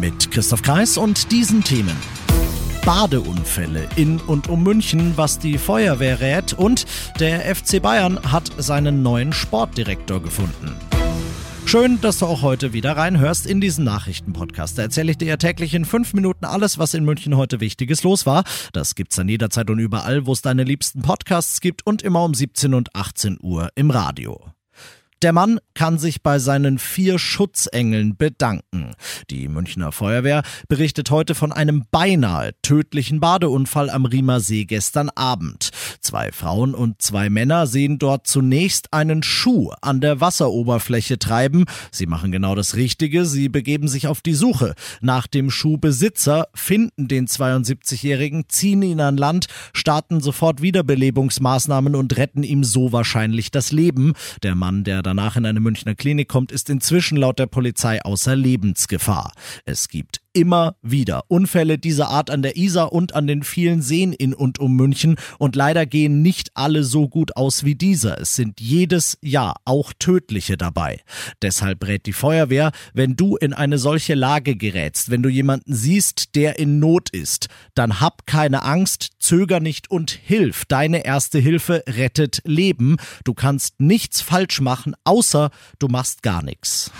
Mit Christoph Kreis und diesen Themen. Badeunfälle in und um München, was die Feuerwehr rät und der FC Bayern hat seinen neuen Sportdirektor gefunden. Schön, dass du auch heute wieder reinhörst in diesen Nachrichtenpodcast. Da erzähle ich dir täglich in fünf Minuten alles, was in München heute Wichtiges los war. Das gibt's dann jederzeit und überall, wo es deine liebsten Podcasts gibt und immer um 17 und 18 Uhr im Radio. Der Mann kann sich bei seinen vier Schutzengeln bedanken. Die Münchner Feuerwehr berichtet heute von einem beinahe tödlichen Badeunfall am Riemer See gestern Abend. Zwei Frauen und zwei Männer sehen dort zunächst einen Schuh an der Wasseroberfläche treiben. Sie machen genau das Richtige, sie begeben sich auf die Suche nach dem Schuhbesitzer, finden den 72-Jährigen, ziehen ihn an Land, starten sofort Wiederbelebungsmaßnahmen und retten ihm so wahrscheinlich das Leben. Der Mann, der danach in eine Münchner Klinik kommt, ist inzwischen laut der Polizei außer Lebensgefahr. Es gibt immer wieder Unfälle dieser Art an der Isar und an den vielen Seen in und um München und leider gehen nicht alle so gut aus wie dieser. Es sind jedes Jahr auch tödliche dabei. Deshalb rät die Feuerwehr, wenn du in eine solche Lage gerätst, wenn du jemanden siehst, der in Not ist, dann hab keine Angst, zöger nicht und hilf. Deine erste Hilfe rettet Leben. Du kannst nichts falsch machen, außer du machst gar nichts.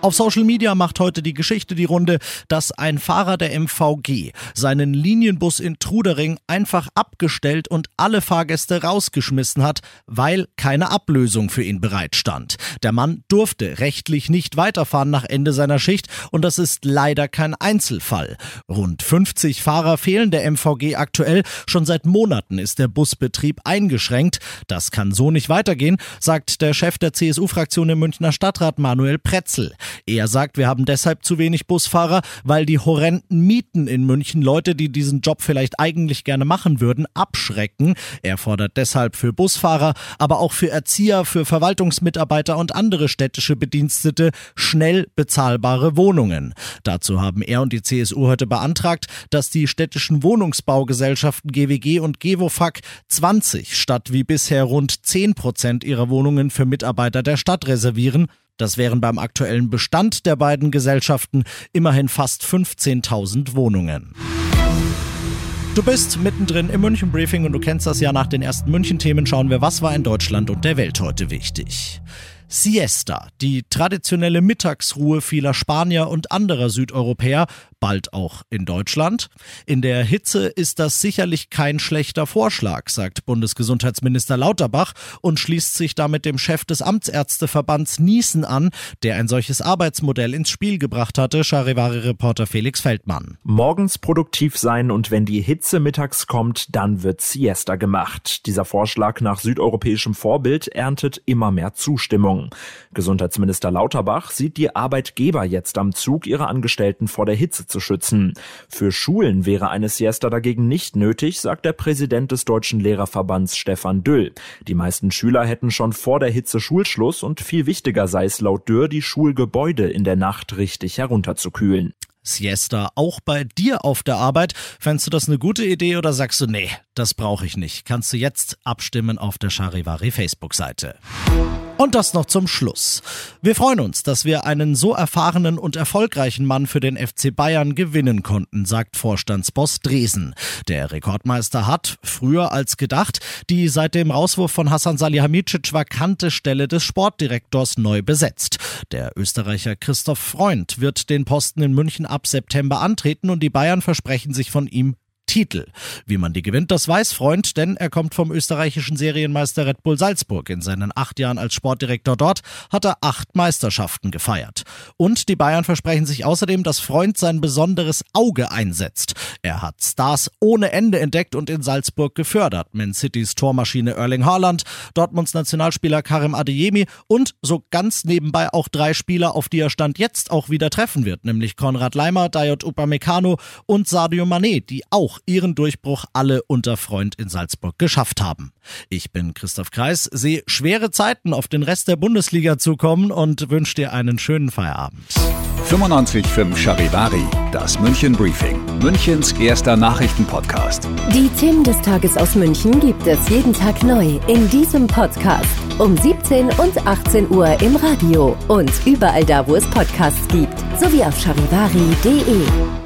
Auf Social Media macht heute die Geschichte die Runde, dass ein Fahrer der MVG seinen Linienbus in Trudering einfach abgestellt und alle Fahrgäste rausgeschmissen hat, weil keine Ablösung für ihn bereitstand. Der Mann durfte rechtlich nicht weiterfahren nach Ende seiner Schicht und das ist leider kein Einzelfall. Rund 50 Fahrer fehlen der MVG aktuell. Schon seit Monaten ist der Busbetrieb eingeschränkt. Das kann so nicht weitergehen, sagt der Chef der CSU-Fraktion im Münchner Stadtrat Manuel Pretzel. Er sagt, wir haben deshalb zu wenig Busfahrer, weil die horrenden Mieten in München Leute, die diesen Job vielleicht eigentlich gerne machen würden, abschrecken. Er fordert deshalb für Busfahrer, aber auch für Erzieher, für Verwaltungsmitarbeiter und andere städtische Bedienstete schnell bezahlbare Wohnungen. Dazu haben er und die CSU heute beantragt, dass die städtischen Wohnungsbaugesellschaften GWG und GEWOFAG 20 statt wie bisher rund 10 Prozent ihrer Wohnungen für Mitarbeiter der Stadt reservieren. Das wären beim aktuellen Bestand der beiden Gesellschaften immerhin fast 15.000 Wohnungen. Du bist mittendrin im München Briefing und du kennst das ja nach den ersten München Themen schauen wir, was war in Deutschland und der Welt heute wichtig. Siesta, die traditionelle Mittagsruhe vieler Spanier und anderer Südeuropäer, bald auch in Deutschland. In der Hitze ist das sicherlich kein schlechter Vorschlag, sagt Bundesgesundheitsminister Lauterbach und schließt sich damit dem Chef des Amtsärzteverbands Niesen an, der ein solches Arbeitsmodell ins Spiel gebracht hatte, Charivari-Reporter Felix Feldmann. Morgens produktiv sein und wenn die Hitze mittags kommt, dann wird Siesta gemacht. Dieser Vorschlag nach südeuropäischem Vorbild erntet immer mehr Zustimmung. Gesundheitsminister Lauterbach sieht die Arbeitgeber jetzt am Zug, ihre Angestellten vor der Hitze zu schützen. Für Schulen wäre eine Siesta dagegen nicht nötig, sagt der Präsident des Deutschen Lehrerverbands Stefan Düll. Die meisten Schüler hätten schon vor der Hitze Schulschluss und viel wichtiger sei es laut Dürr, die Schulgebäude in der Nacht richtig herunterzukühlen. Siesta auch bei dir auf der Arbeit? Fändest du das eine gute Idee oder sagst du, nee, das brauche ich nicht? Kannst du jetzt abstimmen auf der Charivari Facebook-Seite. Und das noch zum Schluss. Wir freuen uns, dass wir einen so erfahrenen und erfolgreichen Mann für den FC Bayern gewinnen konnten, sagt Vorstandsboss Dresen. Der Rekordmeister hat, früher als gedacht, die seit dem Rauswurf von Hassan Salihamidzic vakante Stelle des Sportdirektors neu besetzt. Der Österreicher Christoph Freund wird den Posten in München ab September antreten und die Bayern versprechen sich von ihm Titel. Wie man die gewinnt, das weiß Freund, denn er kommt vom österreichischen Serienmeister Red Bull Salzburg. In seinen acht Jahren als Sportdirektor dort hat er acht Meisterschaften gefeiert. Und die Bayern versprechen sich außerdem, dass Freund sein besonderes Auge einsetzt. Er hat Stars ohne Ende entdeckt und in Salzburg gefördert. Man Citys Tormaschine Erling Haaland, Dortmunds Nationalspieler Karim Adeyemi und so ganz nebenbei auch drei Spieler, auf die er Stand jetzt auch wieder treffen wird, nämlich Konrad Leimer, Dayot Upamecano und Sadio Mané, die auch ihren Durchbruch alle unter Freund in Salzburg geschafft haben. Ich bin Christoph Kreis, sehe schwere Zeiten auf den Rest der Bundesliga zukommen und wünsche dir einen schönen Feierabend. 95.5 Charivari, das München Briefing, Münchens erster Nachrichtenpodcast. Die Themen des Tages aus München gibt es jeden Tag neu in diesem Podcast. Um 17 und 18 Uhr im Radio und überall da, wo es Podcasts gibt, sowie auf charivari.de.